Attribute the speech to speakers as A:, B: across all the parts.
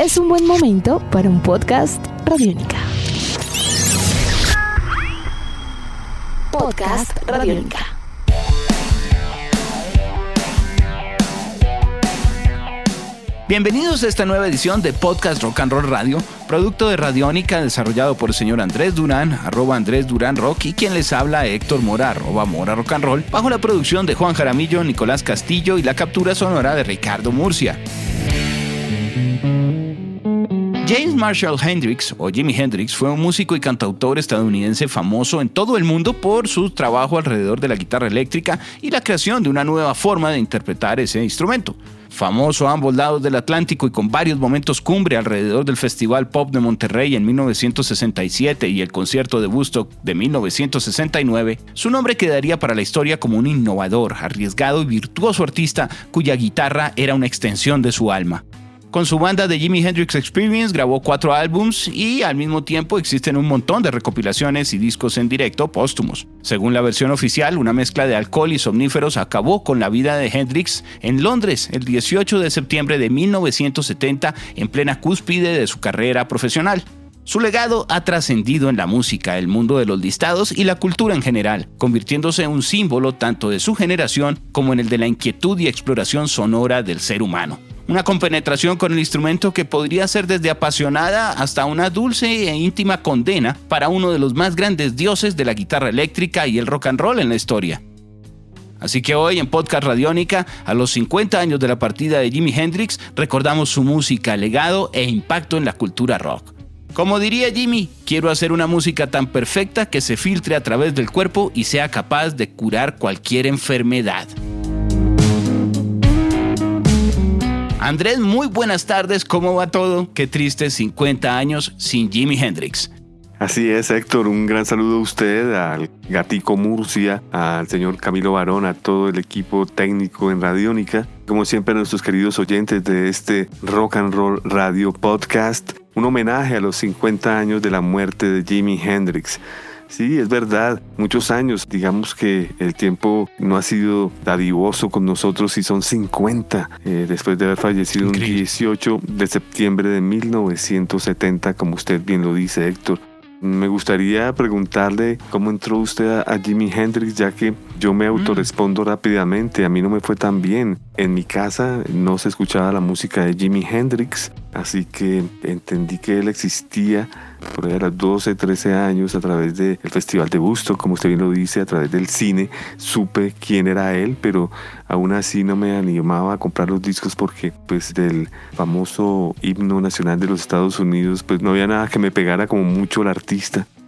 A: es un buen momento para un podcast Radiónica. Podcast Radiónica.
B: Bienvenidos a esta nueva edición de Podcast Rock and Roll Radio, producto de Radiónica desarrollado por el señor Andrés Durán, arroba Andrés Durán Rock, y quien les habla Héctor Mora, arroba Mora Rock and Roll, bajo la producción de Juan Jaramillo, Nicolás Castillo y la captura sonora de Ricardo Murcia. James Marshall Hendrix, o Jimi Hendrix, fue un músico y cantautor estadounidense famoso en todo el mundo por su trabajo alrededor de la guitarra eléctrica y la creación de una nueva forma de interpretar ese instrumento. Famoso a ambos lados del Atlántico y con varios momentos cumbre alrededor del Festival Pop de Monterrey en 1967 y el concierto de Woodstock de 1969, su nombre quedaría para la historia como un innovador, arriesgado y virtuoso artista cuya guitarra era una extensión de su alma. Con su banda de Jimi Hendrix Experience grabó cuatro álbums y al mismo tiempo existen un montón de recopilaciones y discos en directo póstumos. Según la versión oficial, una mezcla de alcohol y somníferos acabó con la vida de Hendrix en Londres el 18 de septiembre de 1970 en plena cúspide de su carrera profesional. Su legado ha trascendido en la música, el mundo de los listados y la cultura en general, convirtiéndose en un símbolo tanto de su generación como en el de la inquietud y exploración sonora del ser humano una compenetración con el instrumento que podría ser desde apasionada hasta una dulce e íntima condena para uno de los más grandes dioses de la guitarra eléctrica y el rock and roll en la historia. Así que hoy en Podcast Radiónica, a los 50 años de la partida de Jimi Hendrix, recordamos su música, legado e impacto en la cultura rock. Como diría Jimmy, quiero hacer una música tan perfecta que se filtre a través del cuerpo y sea capaz de curar cualquier enfermedad. Andrés, muy buenas tardes, ¿cómo va todo? Qué triste 50 años sin Jimi Hendrix.
C: Así es, Héctor, un gran saludo a usted, al Gatico Murcia, al señor Camilo Barón, a todo el equipo técnico en Radiónica, como siempre a nuestros queridos oyentes de este Rock and Roll Radio Podcast, un homenaje a los 50 años de la muerte de Jimi Hendrix. Sí, es verdad. Muchos años, digamos que el tiempo no ha sido dadivoso con nosotros y son 50 eh, después de haber fallecido un 18 de septiembre de 1970, como usted bien lo dice, Héctor. Me gustaría preguntarle cómo entró usted a, Jimi Hendrix, ya que yo me mm. autorrespondo rápidamente. A mí no me fue tan bien. En mi casa no se escuchaba la música de Jimi Hendrix, así que entendí que él existía por ahí a los 12, 13 años a través del Festival de Busto, como usted bien lo dice, a través del cine, supe quién era él, pero aún así no me animaba a comprar los discos porque pues del famoso himno nacional de los Estados Unidos pues no había nada que me pegara como mucho el artista.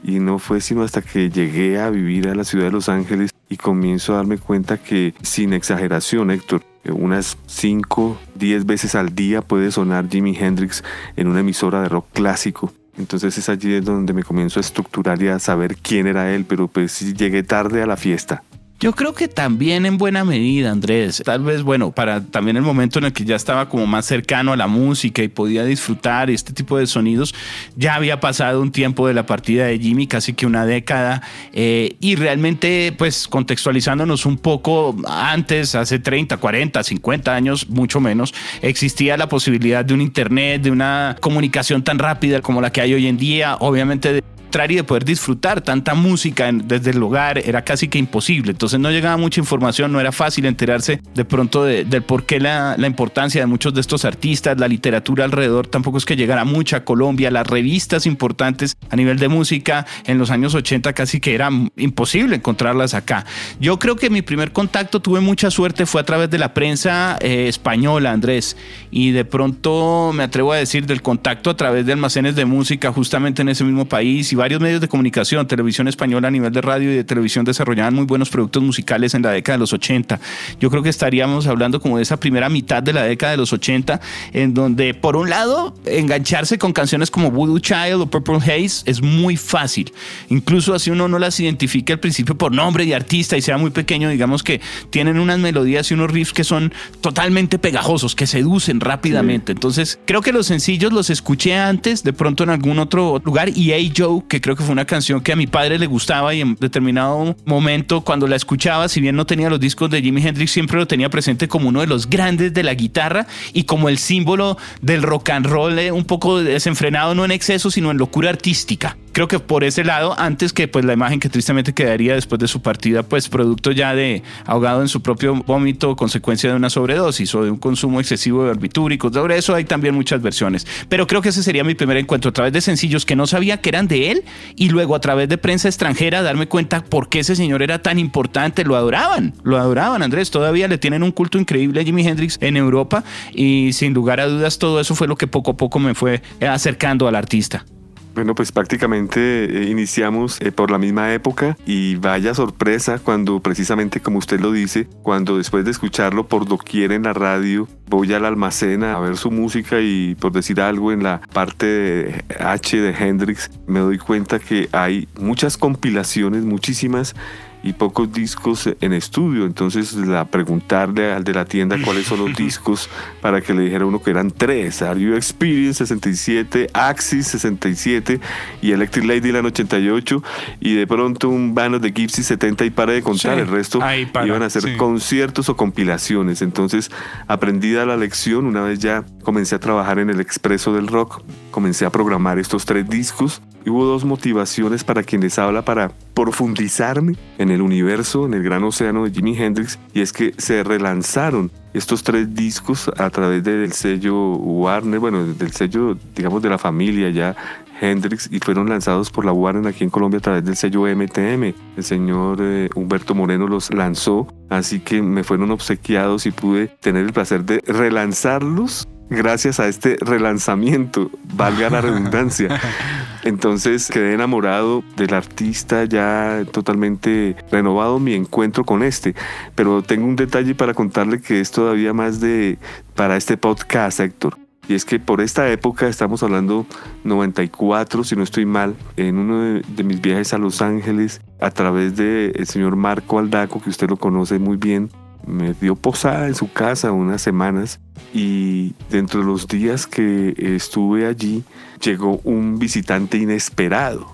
C: Y no fue sino hasta que llegué a vivir a la ciudad de Los Ángeles y comienzo a darme cuenta que, sin exageración, Héctor, unas 5, 10 veces al día puede sonar Jimi Hendrix en una emisora de rock clásico. Entonces es allí donde me comienzo a estructurar y a saber quién era él, pero pues llegué tarde a la fiesta.
B: Yo creo que también en buena medida, Andrés. Tal vez, bueno, para también el momento en el que ya estaba como más cercano a la música y podía disfrutar este tipo de sonidos, ya había pasado un tiempo de la partida de Jimmy, casi que una década, eh, y realmente, pues contextualizándonos un poco antes, hace 30, 40, 50 años, mucho menos, existía la posibilidad de un Internet, de una comunicación tan rápida como la que hay hoy en día, obviamente de y de poder disfrutar tanta música desde el hogar era casi que imposible. Entonces no llegaba mucha información, no era fácil enterarse de pronto del por qué la, la, importancia de muchos de estos artistas, la literatura alrededor, tampoco es que llegara mucha a Colombia, las revistas importantes a nivel de música en los años 80 casi que era imposible encontrarlas acá. Yo creo que mi primer contacto, tuve mucha suerte, fue a través de la prensa eh, española, Andrés, y de pronto me atrevo a decir del contacto a través de almacenes de música justamente en ese mismo país y varios medios de comunicación, televisión española a nivel de radio y de televisión desarrollaban muy buenos productos musicales en la década de los 80. Yo creo que estaríamos hablando como de esa primera mitad de la década de los 80, en donde por un lado engancharse con canciones como Voodoo Child o Purple Haze es muy fácil. Incluso así uno no las identifique al principio por nombre de artista y sea muy pequeño, digamos que tienen unas melodías y unos riffs que son totalmente pegajosos, que seducen rápidamente. Entonces creo que los sencillos los escuché antes, de pronto en algún otro lugar y Hey Joe que creo que fue una canción que a mi padre le gustaba y en determinado momento cuando la escuchaba, si bien no tenía los discos de Jimi Hendrix, siempre lo tenía presente como uno de los grandes de la guitarra y como el símbolo del rock and roll, eh, un poco desenfrenado, no en exceso, sino en locura artística creo que por ese lado, antes que pues la imagen que tristemente quedaría después de su partida, pues producto ya de ahogado en su propio vómito, consecuencia de una sobredosis o de un consumo excesivo de barbitúricos. Sobre eso hay también muchas versiones. Pero creo que ese sería mi primer encuentro a través de sencillos que no sabía que eran de él y luego a través de prensa extranjera darme cuenta por qué ese señor era tan importante. Lo adoraban, lo adoraban, Andrés. Todavía le tienen un culto increíble a Jimi Hendrix en Europa y sin lugar a dudas todo eso fue lo que poco a poco me fue acercando al artista.
C: Bueno, pues prácticamente eh, iniciamos eh, por la misma época y vaya sorpresa cuando precisamente como usted lo dice, cuando después de escucharlo por doquier en la radio, voy al almacén a ver su música y por decir algo en la parte de H de Hendrix, me doy cuenta que hay muchas compilaciones, muchísimas y pocos discos en estudio. Entonces, la preguntarle al de la tienda cuáles son los discos para que le dijera uno que eran tres: Are You Experience 67, Axis 67 y Electric Ladyland 88. Y de pronto un Vanos de Gypsy 70 y para de contar. el resto iban a hacer conciertos o compilaciones. Entonces, aprendida la lección, una vez ya comencé a trabajar en el Expreso del Rock, comencé a programar estos tres discos hubo dos motivaciones para quienes habla para profundizarme en el universo, en el gran océano de Jimi Hendrix, y es que se relanzaron estos tres discos a través del sello Warner, bueno, del sello, digamos, de la familia ya Hendrix y fueron lanzados por la Warner aquí en Colombia a través del sello MTM. El señor eh, Humberto Moreno los lanzó, así que me fueron obsequiados y pude tener el placer de relanzarlos gracias a este relanzamiento, valga la redundancia. Entonces quedé enamorado del artista ya totalmente renovado mi encuentro con este. Pero tengo un detalle para contarle que es todavía más de para este podcast, Héctor. Y es que por esta época, estamos hablando 94, si no estoy mal, en uno de, mis viajes a Los Ángeles, a través del el señor Marco Aldaco, que usted lo conoce muy bien, me dio posada en su casa unas semanas y dentro de los días que estuve allí llegó un visitante inesperado.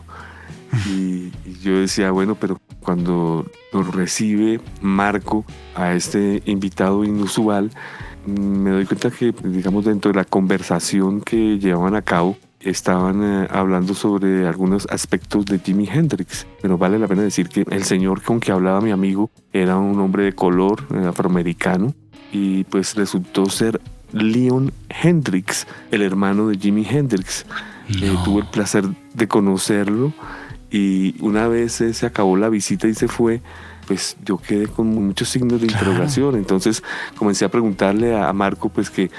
C: Y, yo decía, bueno, pero cuando lo recibe Marco a este invitado inusual, me doy cuenta que, digamos, dentro de la conversación que llevaban a cabo, estaban eh, hablando sobre algunos aspectos de Jimi Hendrix, pero vale la pena decir que el señor con que hablaba mi amigo era un hombre de color, eh, afroamericano, y pues resultó ser Leon Hendrix, el hermano de Jimi Hendrix. Eh, tuve el placer de conocerlo y una vez se acabó la visita y se fue, pues yo quedé con muchos signos de interrogación. Entonces comencé a preguntarle a Marco pues que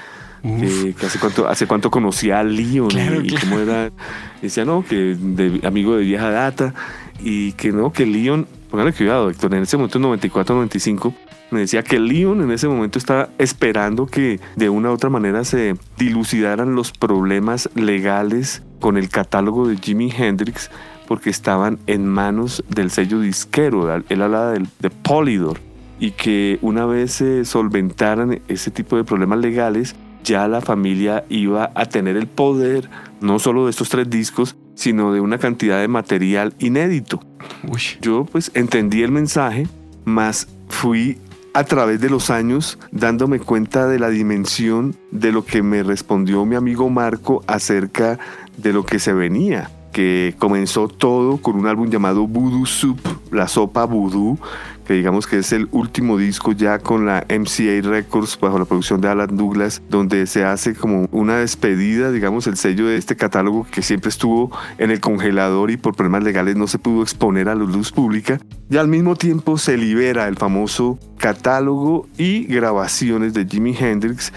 C: que, hace cuánto hace cuánto conocía a Leon y, cómo era. Decía, no, que de, amigo de vieja data y que no, que Leon, póngale cuidado, Héctor, en ese momento, 94-95, me decía que Leon en ese momento estaba esperando que de una u otra manera se dilucidaran los problemas legales con el catálogo de Jimi Hendrix porque estaban en manos del sello disquero. Él hablaba de, de Polydor y que una vez se solventaran ese tipo de problemas legales, ya la familia iba a tener el poder no solo de estos tres discos, sino de una cantidad de material inédito. Yo pues entendí el mensaje, mas fui a través de los años dándome cuenta de la dimensión de lo que me respondió mi amigo Marco acerca de lo que se venía que comenzó todo con un álbum llamado Voodoo Soup, la sopa voodoo, que digamos que es el último disco ya con la MCA Records bajo la producción de Alan Douglas, donde se hace como una despedida, digamos, el sello de este catálogo que siempre estuvo en el congelador y por problemas legales no se pudo exponer a la luz pública. Y al mismo tiempo se libera el famoso catálogo y grabaciones de Jimi Hendrix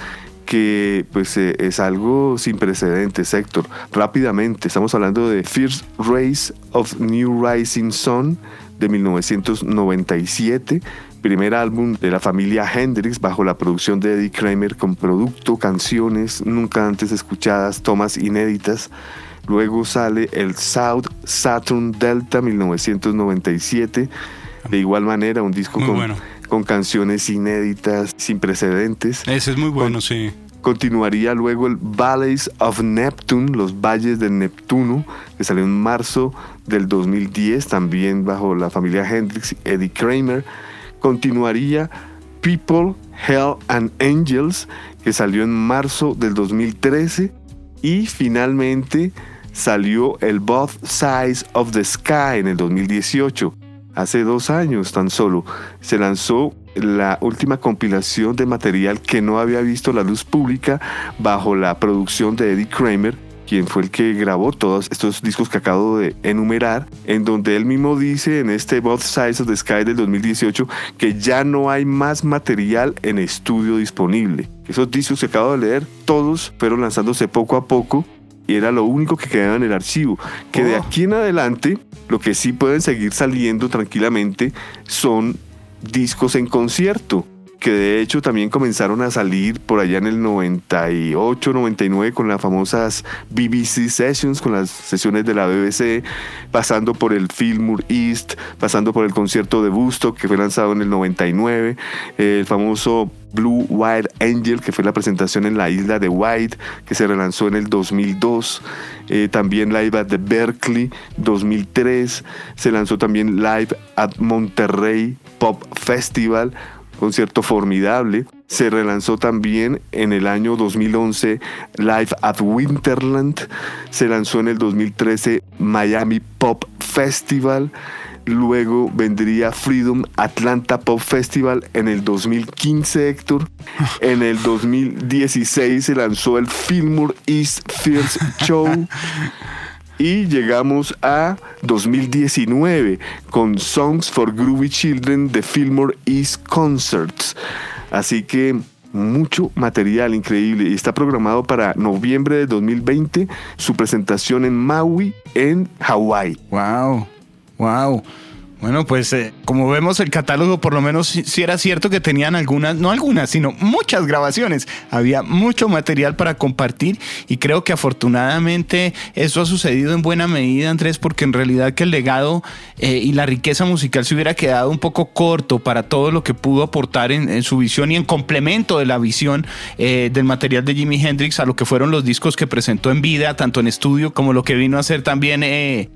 C: que pues eh, es algo sin precedentes, Héctor. Rápidamente, estamos hablando de First Race of New Rising Sun, de 1997, primer álbum de la familia Hendrix bajo la producción de Eddie Kramer con producto, canciones nunca antes escuchadas, tomas inéditas. Luego sale el South Saturn Delta 1997, de igual manera un disco con, con canciones inéditas, sin precedentes.
D: Ese es muy bueno, sí
C: Continuaría luego el Valleys of Neptune, los Valles de Neptuno, que salió en marzo del 2010, también bajo la familia Hendrix Eddie Kramer. Continuaría People, Hell and Angels, que salió en marzo del 2013. Y finalmente salió el Both Sides of the Sky en el 2018. Hace dos años tan solo se lanzó la última compilación de material que no había visto la luz pública bajo la producción de Eddie Kramer, quien fue el que grabó todos estos discos que acabo de enumerar, en donde él mismo dice en este Both Sides of the Sky del 2018 que ya no hay más material en estudio disponible. Esos discos que acabo de leer, todos fueron lanzándose poco a poco y era lo único que quedaba en el archivo. Que de oh. aquí en adelante, lo que sí pueden seguir saliendo tranquilamente son discos en concierto, que de hecho también comenzaron a salir por allá en el 98, 99 con las famosas BBC Sessions, con las sesiones de la BBC, pasando por el Fillmore East, pasando por el concierto de Busto que fue lanzado en el 99, el famoso Blue White Angel, que fue la presentación en la isla de White, que se relanzó en el 2002. Eh, también Live at the Berkeley 2003. Se lanzó también Live at Monterrey Pop Festival, concierto formidable. Se relanzó también en el año 2011 Live at Winterland. Se lanzó en el 2013 Miami Pop Festival. Luego vendría Freedom Atlanta Pop Festival en el 2015, Héctor. En el 2016 se lanzó el Fillmore East First Show. Y llegamos a 2019 con Songs for Groovy Children de Fillmore East Concerts. Así que mucho material increíble y está programado para noviembre de 2020 su presentación en Maui, en Hawái.
B: ¡Wow! ¡Wow! Bueno, pues eh, como vemos el catálogo, por lo menos si era cierto que tenían algunas, no algunas, sino muchas grabaciones. Había mucho material para compartir y creo que afortunadamente eso ha sucedido en buena medida, Andrés, porque en realidad que el legado eh, y la riqueza musical se hubiera quedado un poco corto para todo lo que pudo aportar en, su visión y en complemento de la visión eh, del material de Jimi Hendrix a lo que fueron los discos que presentó en vida, tanto en estudio como lo que vino a hacer también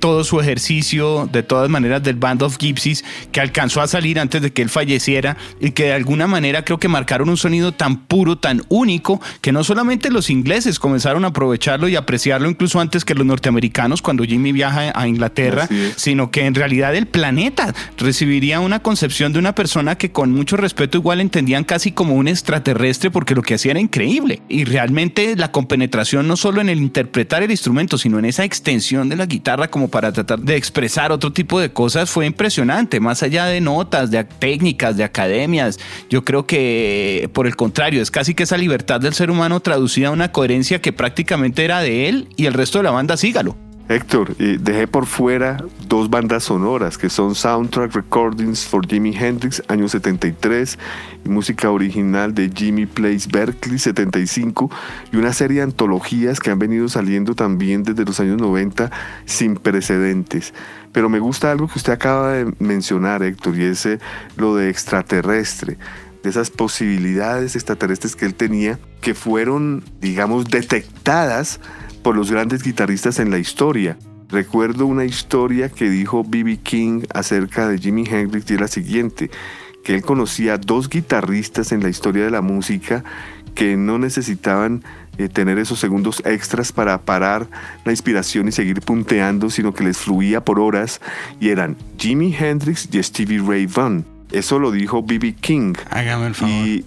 B: todo su ejercicio de todas maneras del Band of Gypsies que alcanzó a salir antes de que él falleciera y que de alguna manera creo que marcaron un sonido tan puro, tan único, que no solamente los ingleses comenzaron a aprovecharlo y apreciarlo incluso antes que los norteamericanos cuando Jimmy viaja a Inglaterra, sino que en realidad el planeta recibiría una concepción de una persona que con mucho respeto igual entendían casi como un extraterrestre porque lo que hacía era increíble. Y realmente la compenetración no solo en el interpretar el instrumento, sino en esa extensión de la guitarra como para tratar de expresar otro tipo de cosas fue impresionante impresionante, más allá de notas, de técnicas, de academias. Yo creo que, por el contrario, es casi que esa libertad del ser humano traducida a una coherencia que prácticamente era de él y el resto de la banda sígalo.
C: Héctor, dejé por fuera dos bandas sonoras que son Soundtrack Recordings for Jimi Hendrix, año 73, y música original de Jimmy Plays Berkeley, 75, y una serie de antologías que han venido saliendo también desde los años 90 sin precedentes. Pero me gusta algo que usted acaba de mencionar, Héctor, y es eh, lo de extraterrestre de esas posibilidades extraterrestres que él tenía, que fueron, digamos, detectadas por los grandes guitarristas en la historia. Recuerdo una historia que dijo B.B. King acerca de Jimi Hendrix y era la siguiente, que él conocía dos guitarristas en la historia de la música que no necesitaban eh, tener esos segundos extras para parar la inspiración y seguir punteando, sino que les fluía por horas y eran Jimi Hendrix y Stevie Ray Vaughan. Eso lo dijo B.B. King.
B: Hágame el favor.
C: Y,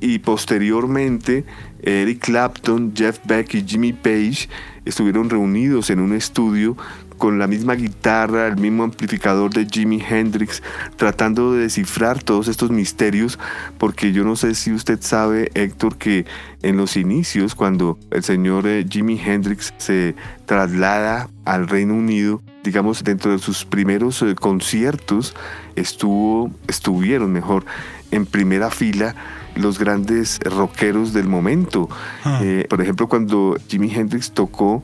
C: y posteriormente Eric Clapton, Jeff Beck y Jimmy Page estuvieron reunidos en un estudio con la misma guitarra, el mismo amplificador de Jimi Hendrix, tratando de descifrar todos estos misterios, porque yo no sé si usted sabe, Héctor, que en los inicios, cuando el señor eh, Jimi Hendrix se traslada al Reino Unido, digamos, dentro de sus primeros eh, conciertos, estuvo, estuvieron mejor en primera fila los grandes rockeros del momento. Ah. Eh, por ejemplo, cuando Jimi Hendrix tocó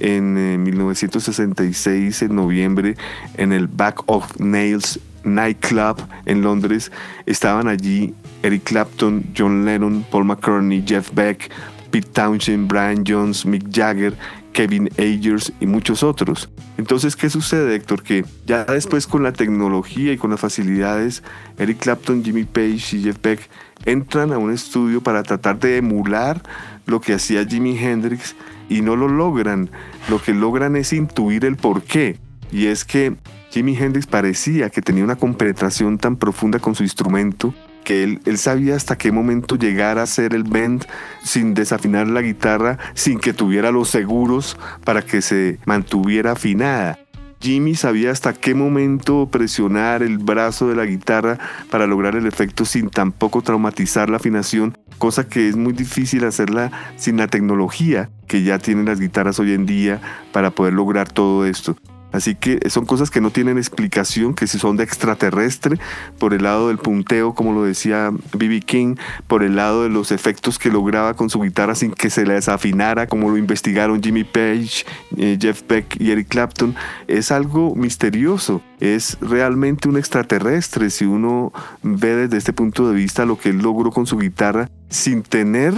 C: en 1966, eh, en noviembre, en el Back of Nails Nightclub en Londres, estaban allí Eric Clapton, John Lennon, Paul McCartney, Jeff Beck, Pete Townshend, Brian Jones, Mick Jagger, Kevin Ayers y muchos otros. Entonces, ¿qué sucede, Héctor? Que ya después con la tecnología y con las facilidades, Eric Clapton, Jimmy Page y Jeff Beck entran a un estudio para tratar de emular lo que hacía Jimi Hendrix y no lo logran. Lo que logran es intuir el porqué. Y es que Jimi Hendrix parecía que tenía una compenetración tan profunda con su instrumento que él, él, sabía hasta qué momento llegar a hacer el bend sin desafinar la guitarra, sin que tuviera los seguros para que se mantuviera afinada. Jimmy sabía hasta qué momento presionar el brazo de la guitarra para lograr el efecto sin tampoco traumatizar la afinación, cosa que es muy difícil hacerla sin la tecnología que ya tienen las guitarras hoy en día para poder lograr todo esto. Así que son cosas que no tienen explicación, que si son de extraterrestre, por el lado del punteo, como lo decía B.B. King, por el lado de los efectos que lograba con su guitarra sin que se le desafinara, como lo investigaron Jimmy Page, eh, Jeff Beck y Eric Clapton, es algo misterioso. Es realmente un extraterrestre si uno ve desde este punto de vista lo que él logró con su guitarra sin tener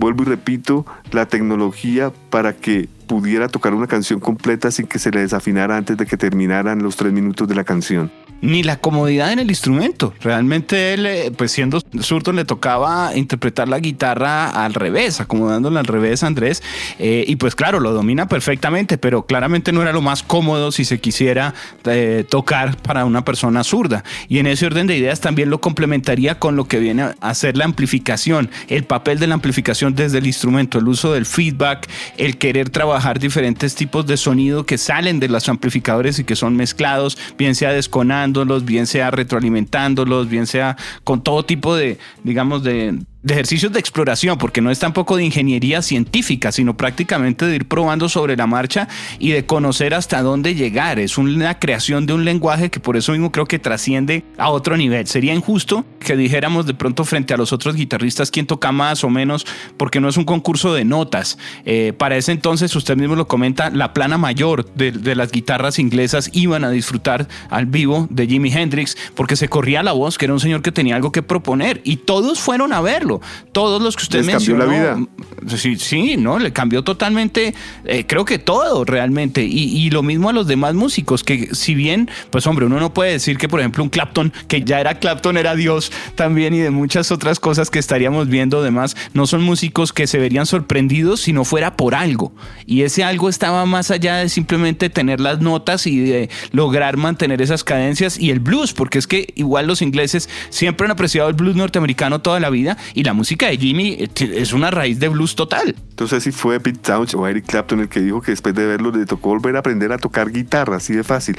C: vuelvo y repito, la tecnología para que pudiera tocar una canción completa sin que se le desafinara antes de que terminaran los tres minutos de la canción
B: ni la comodidad en el instrumento. Realmente él, eh, pues siendo zurdo, le tocaba interpretar la guitarra al revés, acomodándola al revés Andrés. Eh, y pues claro, lo domina perfectamente, pero claramente no era lo más cómodo si se quisiera eh, tocar para una persona zurda. Y en ese orden de ideas también lo complementaría con lo que viene a hacer la amplificación, el papel de la amplificación desde el instrumento, el uso del feedback, el querer trabajar diferentes tipos de sonido que salen de los amplificadores y que son mezclados, bien sea desconando bien sea retroalimentándolos, bien sea con todo tipo de, digamos, de, de ejercicios de exploración, porque no es tampoco de ingeniería científica, sino prácticamente de ir probando sobre la marcha y de conocer hasta dónde llegar. Es una creación de un lenguaje que por eso mismo creo que trasciende a otro nivel. Sería injusto que dijéramos de pronto frente a los otros guitarristas quién toca más o menos, porque no es un concurso de notas. Eh, para ese entonces, usted mismo lo comenta, la plana mayor de, de las guitarras inglesas iban a disfrutar al vivo de Jimi Hendrix, porque se corría la voz que era un señor que tenía algo que proponer y todos fueron a verlo. Todos los que usted mencionó.
C: Cambió la vida.
B: Sí, sí, ¿no? Le cambió totalmente, eh, creo que todo realmente. Y, lo mismo a los demás músicos, que si bien, pues hombre, uno no puede decir que, por ejemplo, un Clapton, que ya era Clapton, era Dios también, y de muchas otras cosas que estaríamos viendo, además, no son músicos que se verían sorprendidos si no fuera por algo. Y ese algo estaba más allá de simplemente tener las notas y de lograr mantener esas cadencias y el blues, porque es que igual los ingleses siempre han apreciado el blues norteamericano toda la vida y la música de Jimmy eh, es una raíz de blues total.
C: Entonces si fue Pete Townshend o Eric Clapton el que dijo que después de verlo le tocó volver a aprender a tocar guitarra, así de fácil.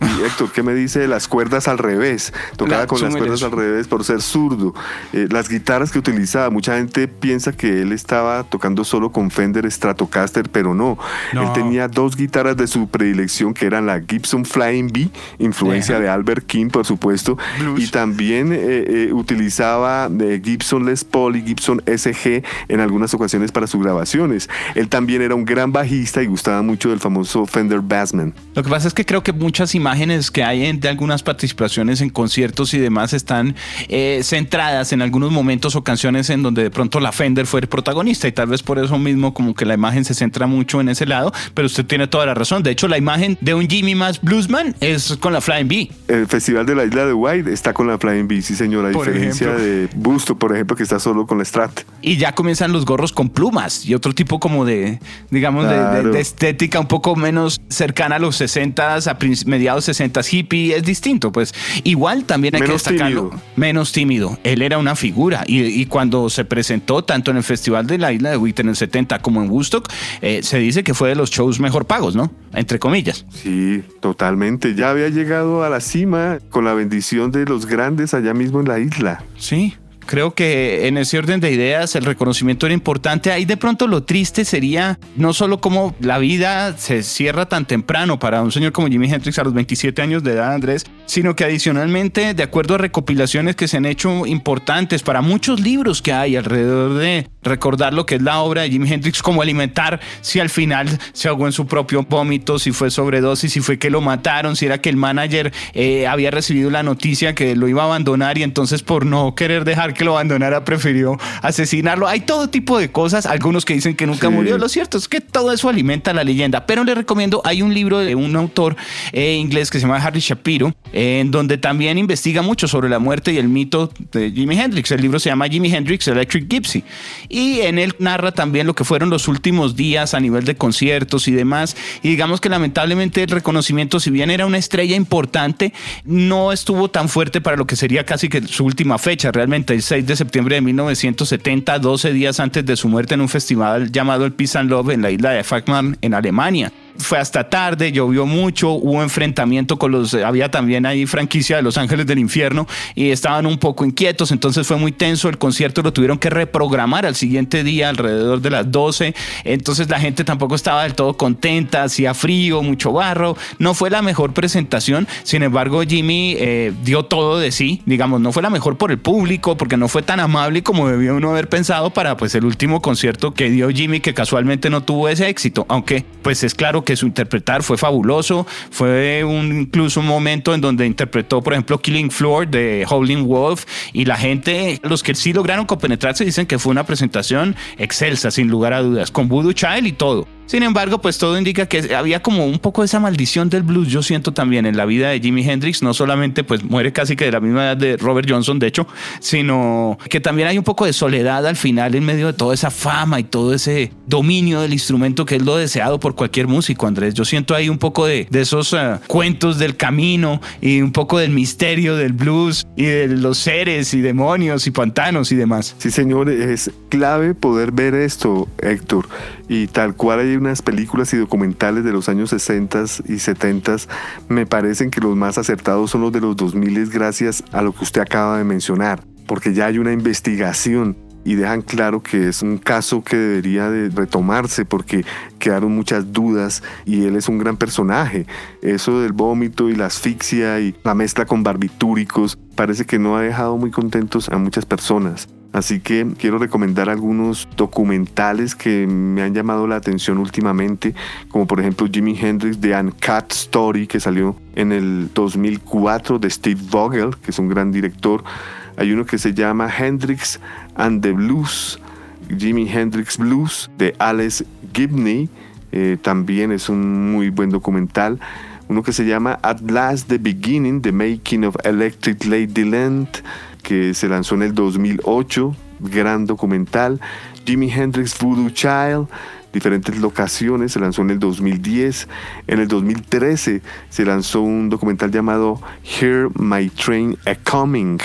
C: Y Héctor, ¿qué me dice de las cuerdas al revés? Tocaba con las cuerdas al revés por ser zurdo. Eh, las guitarras que utilizaba, mucha gente piensa que él estaba tocando solo con Fender Stratocaster, pero no. Él tenía dos guitarras de su predilección que eran la Gibson Flying B, influencia de Albert King, por supuesto, y también eh, utilizaba Gibson Les Paul y Gibson SG en algunas ocasiones para sus grabaciones. Él también era un gran bajista y gustaba mucho del famoso Fender Bassman.
B: Lo que pasa es que creo que muchas imágenes que hay de algunas participaciones en conciertos y demás están eh, centradas en algunos momentos o canciones en donde de pronto la Fender fue el protagonista y tal vez por eso mismo como que la imagen se centra mucho en ese lado, pero usted tiene toda la razón. De hecho, la imagen de un Jimmy más bluesman es con la Flying B.
C: El Festival de la Isla de White está con la Flying B, sí señora, a diferencia de Busto, por ejemplo, que está solo con la Strat.
B: Y ya comienzan los gorros con plumas y otro tipo como de, digamos, de, estética un poco menos cercana a los 60 a mediados 60 hippie, es distinto, pues igual también hay que destacarlo. Menos tímido. Él era una figura y, cuando se presentó tanto en el Festival de la Isla de Witt en el 70 como en Woodstock, eh, se dice que fue de los shows mejor pagos, ¿no? Entre comillas.
C: Sí, totalmente. Ya había llegado a la cima con la bendición de los grandes allá mismo en la isla.
B: Sí, Creo que en ese orden de ideas el reconocimiento era importante. Ahí de pronto lo triste sería no solo como la vida se cierra tan temprano para un señor como Jimi Hendrix a los 27 años de edad, Andrés, sino que adicionalmente, de acuerdo a recopilaciones que se han hecho importantes para muchos libros que hay alrededor de recordar lo que es la obra de Jimi Hendrix, como alimentar, si al final se ahogó en su propio vómito, si fue sobredosis, si fue que lo mataron, si era que el manager eh, había recibido la noticia que lo iba a abandonar y entonces por no querer dejar que lo abandonara prefirió asesinarlo. Hay todo tipo de cosas, algunos que dicen que nunca murió, lo cierto es que todo eso alimenta la leyenda, pero le recomiendo, hay un libro de un autor eh, inglés que se llama Harry Shapiro, en donde también investiga mucho sobre la muerte y el mito de Jimi Hendrix. El libro se llama Jimi Hendrix Electric Gypsy y en él narra también lo que fueron los últimos días a nivel de conciertos y demás. Y digamos que lamentablemente el reconocimiento, si bien era una estrella importante, no estuvo tan fuerte para lo que sería casi que su última fecha, realmente 6 de septiembre de 1970, 12 días antes de su muerte en un festival llamado el Peace and Love en la isla de Falkland en Alemania fue hasta tarde, llovió mucho, hubo enfrentamiento con los, había también ahí franquicia de Los Ángeles del Infierno y estaban un poco inquietos, entonces fue muy tenso, el concierto lo tuvieron que reprogramar al siguiente día alrededor de las 12, entonces la gente tampoco estaba del todo contenta, hacía frío, mucho barro, no fue la mejor presentación, sin embargo Jimmy eh, dio todo de sí, digamos, no fue la mejor por el público, porque no fue tan amable como debía uno haber pensado para pues el último concierto que dio Jimmy que casualmente no tuvo ese éxito, aunque pues es claro que su interpretar fue fabuloso. Fue un, incluso un momento en donde interpretó, por ejemplo, Killing Floor de Howling Wolf y la gente, los que sí lograron compenetrarse, dicen que fue una presentación excelsa, sin lugar a dudas, con Voodoo Child y todo. Sin embargo, pues todo indica que había como un poco esa maldición del blues, yo siento también en la vida de Jimi Hendrix, no solamente pues muere casi que de la misma edad de Robert Johnson, de hecho, sino que también hay un poco de soledad al final en medio de toda esa fama y todo ese dominio del instrumento que es lo deseado por cualquier músico, Andrés. Yo siento ahí un poco de, esos eh, cuentos del camino y un poco del misterio del blues y de los seres y demonios y pantanos y demás.
C: Sí, señor, es clave poder ver esto, Héctor, y tal cual hay unas películas y documentales de los años 60 y 70, me parecen que los más acertados son los de los 2000 gracias a lo que usted acaba de mencionar, porque ya hay una investigación y dejan claro que es un caso que debería de retomarse porque quedaron muchas dudas y él es un gran personaje. Eso del vómito y la asfixia y la mezcla con barbitúricos parece que no ha dejado muy contentos a muchas personas. Así que quiero recomendar algunos documentales que me han llamado la atención últimamente, como por ejemplo Jimi Hendrix The Uncut Story, que salió en el 2004 de Steve Vogel, que es un gran director. Hay uno que se llama Hendrix and the Blues, Jimi Hendrix Blues, de Alex Gibney. Eh, también es un muy buen documental. Uno que se llama At Last the Beginning, The Making of Electric Ladyland que se lanzó en el 2008, gran documental. Jimi Hendrix Voodoo Child, diferentes locaciones, se lanzó en el 2010. En el 2013 se lanzó un documental llamado Hear My Train A Coming,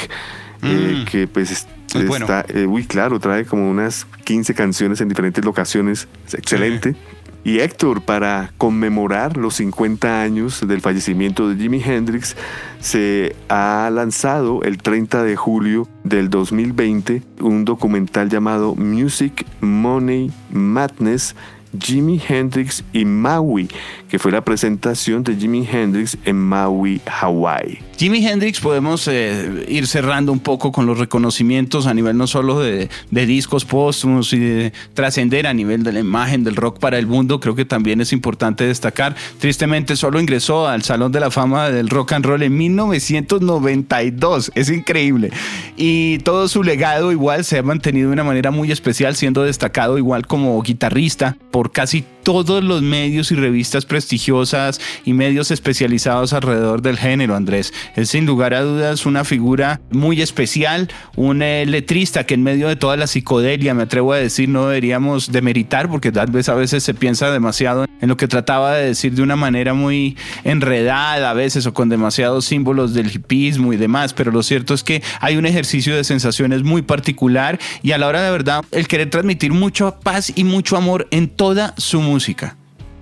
C: eh, mm. que pues está, eh, uy, claro, trae como unas 15 canciones en diferentes locaciones, es excelente. Y Héctor, para conmemorar los 50 años del fallecimiento de Jimi Hendrix, se ha lanzado el 30 de julio del 2020 un documental llamado Music, Money, Madness Jimi Hendrix y Maui, que fue la presentación de Jimi Hendrix en Maui, Hawaii.
B: Jimi Hendrix podemos eh, ir cerrando un poco con los reconocimientos a nivel no solo de, discos póstumos y de trascender a nivel de la imagen del rock para el mundo, creo que también es importante destacar. Tristemente solo ingresó al Salón de la Fama del Rock and Roll en 1992, es increíble. Y todo su legado igual se ha mantenido de una manera muy especial, siendo destacado igual como guitarrista por casi todos los medios y revistas prestigiosas y medios especializados alrededor del género, Andrés. Es sin lugar a dudas una figura muy especial, un eh, letrista que en medio de toda la psicodelia, me atrevo a decir, no deberíamos demeritar, porque tal vez a veces se piensa demasiado en lo que trataba de decir de una manera muy enredada a veces o con demasiados símbolos del hipismo y demás, pero lo cierto es que hay un ejercicio de sensaciones muy particular y a la hora de verdad el querer transmitir mucha paz y mucho amor en toda su música.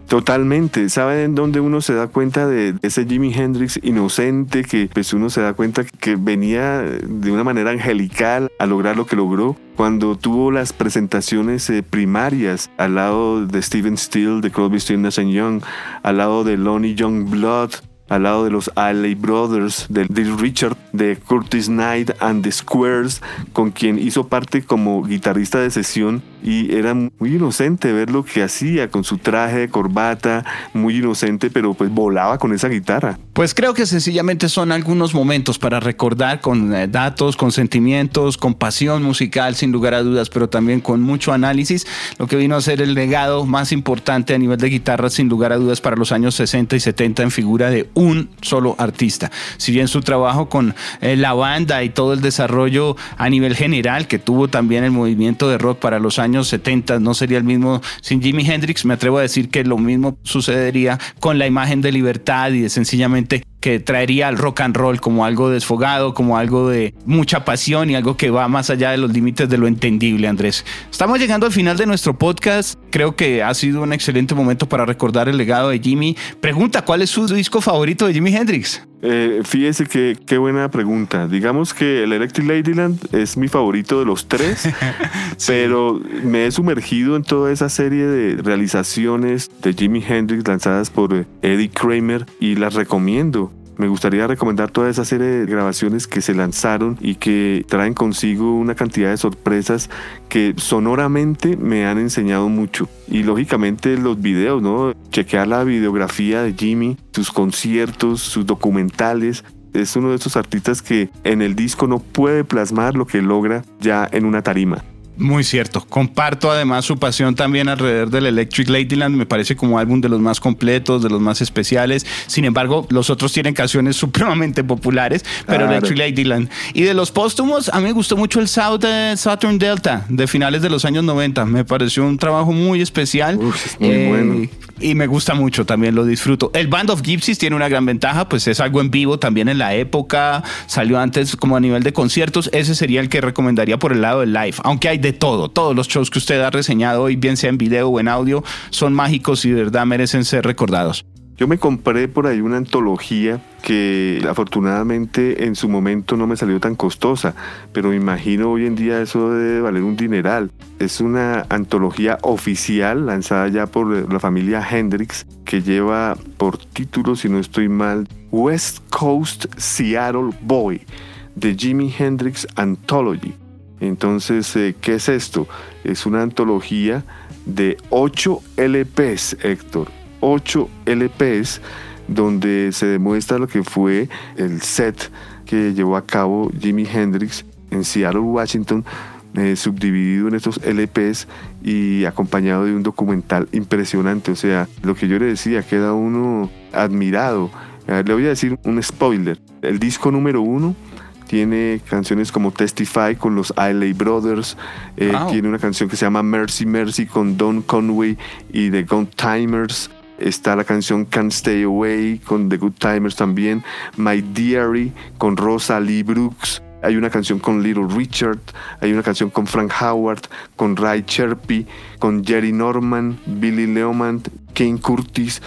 C: Totalmente. ¿Saben en dónde uno se da cuenta de ese Jimi Hendrix inocente que pues uno se da cuenta que venía de una manera angelical a lograr lo que logró? Cuando tuvo las presentaciones eh, primarias al lado de Steven Steele, de Crosby, Stills Young, al lado de Lonnie Young Blood, al lado de los Alley Brothers, de Little Richard, de Curtis Knight and the Squares, con quien hizo parte como guitarrista de sesión y era muy inocente ver lo que hacía con su traje de corbata, muy inocente, pero pues volaba con esa guitarra.
B: Pues creo que sencillamente son algunos momentos para recordar con eh, datos, con sentimientos, con pasión musical, sin lugar a dudas, pero también con mucho análisis, lo que vino a ser el legado más importante a nivel de guitarra, sin lugar a dudas, para los años 60 y 70 en figura de un solo artista. Si bien su trabajo con eh, la banda y todo el desarrollo a nivel general que tuvo también el movimiento de rock para los años 70 no sería el mismo sin Jimi Hendrix, me atrevo a decir que lo mismo sucedería con la imagen de libertad y de sencillamente que traería al rock and roll como algo desfogado, como algo de mucha pasión y algo que va más allá de los límites de lo entendible, Andrés. Estamos llegando al final de nuestro podcast. Creo que ha sido un excelente momento para recordar el legado de Jimmy. Pregunta, ¿cuál es su disco favorito de Jimi Hendrix?
C: Eh, fíjese que qué buena pregunta. Digamos que el Electric Ladyland es mi favorito de los tres, pero me he sumergido en toda esa serie de realizaciones de Jimi Hendrix lanzadas por eh, Eddie Kramer y las recomiendo. Me gustaría recomendar toda esa serie de grabaciones que se lanzaron y que traen consigo una cantidad de sorpresas que sonoramente me han enseñado mucho. Y lógicamente los videos, ¿no? Chequear la videografía de Jimmy, sus conciertos, sus documentales, es uno de esos artistas que en el disco no puede plasmar lo que logra ya en una tarima.
B: Muy cierto. Comparto además su pasión también alrededor del Electric Ladyland. Me parece como álbum de los más completos, de los más especiales. Sin embargo, los otros tienen canciones supremamente populares, pero Electric Ladyland. Y de los póstumos, a mí me gustó mucho el South de Saturn Delta de finales de los años 90. Me pareció un trabajo muy especial.
C: muy eh, bueno.
B: Y me gusta mucho, también lo disfruto. El Band of Gypsies tiene una gran ventaja, pues es algo en vivo también en la época. Salió antes como a nivel de conciertos. Ese sería el que recomendaría por el lado del live. Aunque hay de todo. Todos los shows que usted ha reseñado hoy, bien sea en video o en audio, son mágicos y de verdad merecen ser recordados.
C: Yo me compré por ahí una antología que afortunadamente en su momento no me salió tan costosa, pero me imagino hoy en día eso debe valer un dineral. Es una antología oficial lanzada ya por la familia Hendrix que lleva por título, si no estoy mal, West Coast Seattle Boy, de Jimi Hendrix Anthology. Entonces, eh, ¿qué es esto? Es una antología de 8 LPs, Héctor. 8 LPs donde se demuestra lo que fue el set que llevó a cabo Jimi Hendrix en Seattle, Washington, eh, subdividido en estos LPs y acompañado de un documental impresionante. O sea, lo que yo le decía, queda uno admirado. le voy a decir un spoiler. El disco número uno tiene canciones como Testify con los Isley Brothers. Eh, tiene una canción que se llama Mercy Mercy con Don Conway y The Good Timers. Está la canción Can't Stay Away con The Good Timers también. My Diary con Rosa Lee Brooks. Hay una canción con Little Richard, hay una canción con Frank Howard, con Ray Cherpy, con Jerry Norman, Billy Leoman, Kane Curtis.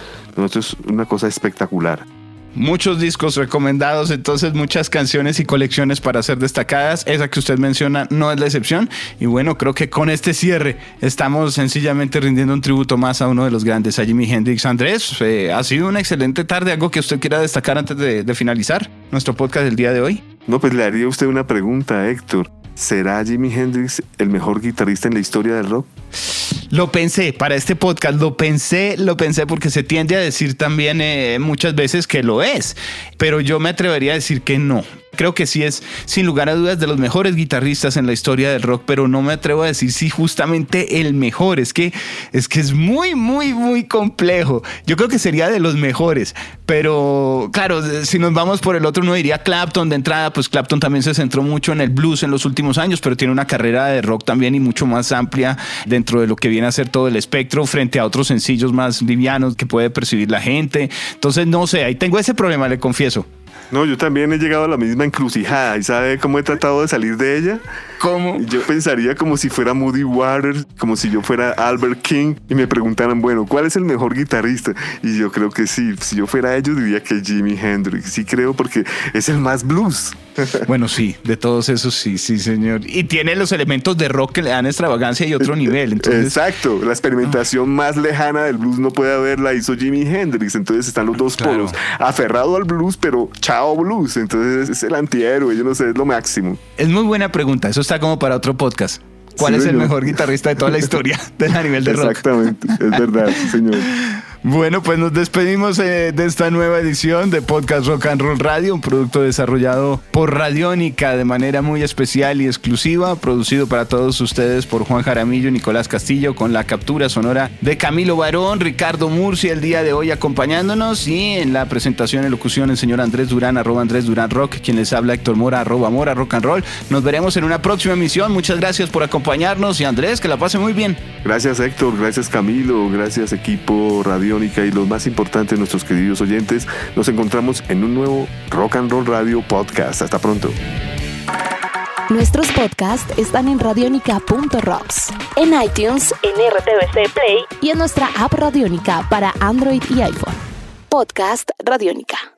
C: es una cosa espectacular
B: muchos discos recomendados, entonces muchas canciones y colecciones para ser destacadas. Esa que usted menciona no es la excepción. Y bueno, creo que con este cierre estamos sencillamente rindiendo un tributo más a uno de los grandes, a Jimi Hendrix. Andrés, eh, ha sido una excelente tarde. ¿Algo que usted quiera destacar antes de, de finalizar nuestro podcast del día de hoy?
C: No, pues le haría usted una pregunta, Héctor. ¿Será Jimi Hendrix el mejor guitarrista en la historia del rock?
B: Lo pensé para este podcast, lo pensé, lo pensé porque se tiende a decir también eh, muchas veces que lo es, pero yo me atrevería a decir que no. Creo que sí es, sin lugar a dudas, de los mejores guitarristas en la historia del rock, pero no me atrevo a decir si justamente el mejor. Es que, es que es muy, muy, muy complejo. Yo creo que sería de los mejores, pero claro, si nos vamos por el otro, uno diría Clapton de entrada, pues Clapton también se centró mucho en el blues en los últimos años, pero tiene una carrera de rock también y mucho más amplia dentro de lo que viene a ser todo el espectro frente a otros sencillos más livianos que puede percibir la gente. Entonces, no sé, ahí tengo ese problema, le confieso.
C: No, yo también he llegado a la misma encrucijada y sabe cómo he tratado de salir de ella.
B: ¿Cómo?
C: Yo pensaría como si fuera Moody Waters, como si yo fuera Albert King y me preguntaran, bueno, ¿cuál es el mejor guitarrista? Y yo creo que sí, si yo fuera ellos diría que Jimi Hendrix. Sí creo porque es el más blues.
B: Bueno, sí, de todos esos sí, sí, señor. Y tiene los elementos de rock que le dan extravagancia y otro nivel. Entonces...
C: Exacto, la experimentación más lejana del blues no puede haber la hizo Jimi Hendrix. Entonces están los dos
B: Claro.
C: polos, aferrado al blues, pero chao blues. Entonces es el antihéroe, yo no sé, es lo máximo.
B: Es muy buena pregunta. Eso está como para otro podcast. ¿Cuál
C: Sí,
B: es el mejor guitarrista de toda la historia del nivel de rock?
C: Exactamente, es verdad, señor.
B: Bueno, pues nos despedimos eh, de esta nueva edición de Podcast Rock and Roll Radio, un producto desarrollado por Radiónica de manera muy especial y exclusiva, producido para todos ustedes por Juan Jaramillo y Nicolás Castillo, con la captura sonora de Camilo Barón, Ricardo Murcia el día de hoy acompañándonos y en la presentación y locución el señor Andrés Durán, arroba Andrés Durán Rock, quien les habla Héctor Mora, arroba Mora Rock and Roll. Nos veremos en una próxima emisión. Muchas gracias por acompañarnos y Andrés, que la pase muy bien.
C: Gracias Héctor, gracias Camilo, gracias equipo Y los más importantes, nuestros queridos oyentes. Nos encontramos en un nuevo Rock and Roll Radio Podcast. Hasta pronto.
A: Nuestros podcasts están en radionica.rocks, en iTunes, en RTVC Play y en nuestra app Radionica para Android y iPhone. Podcast Radionica.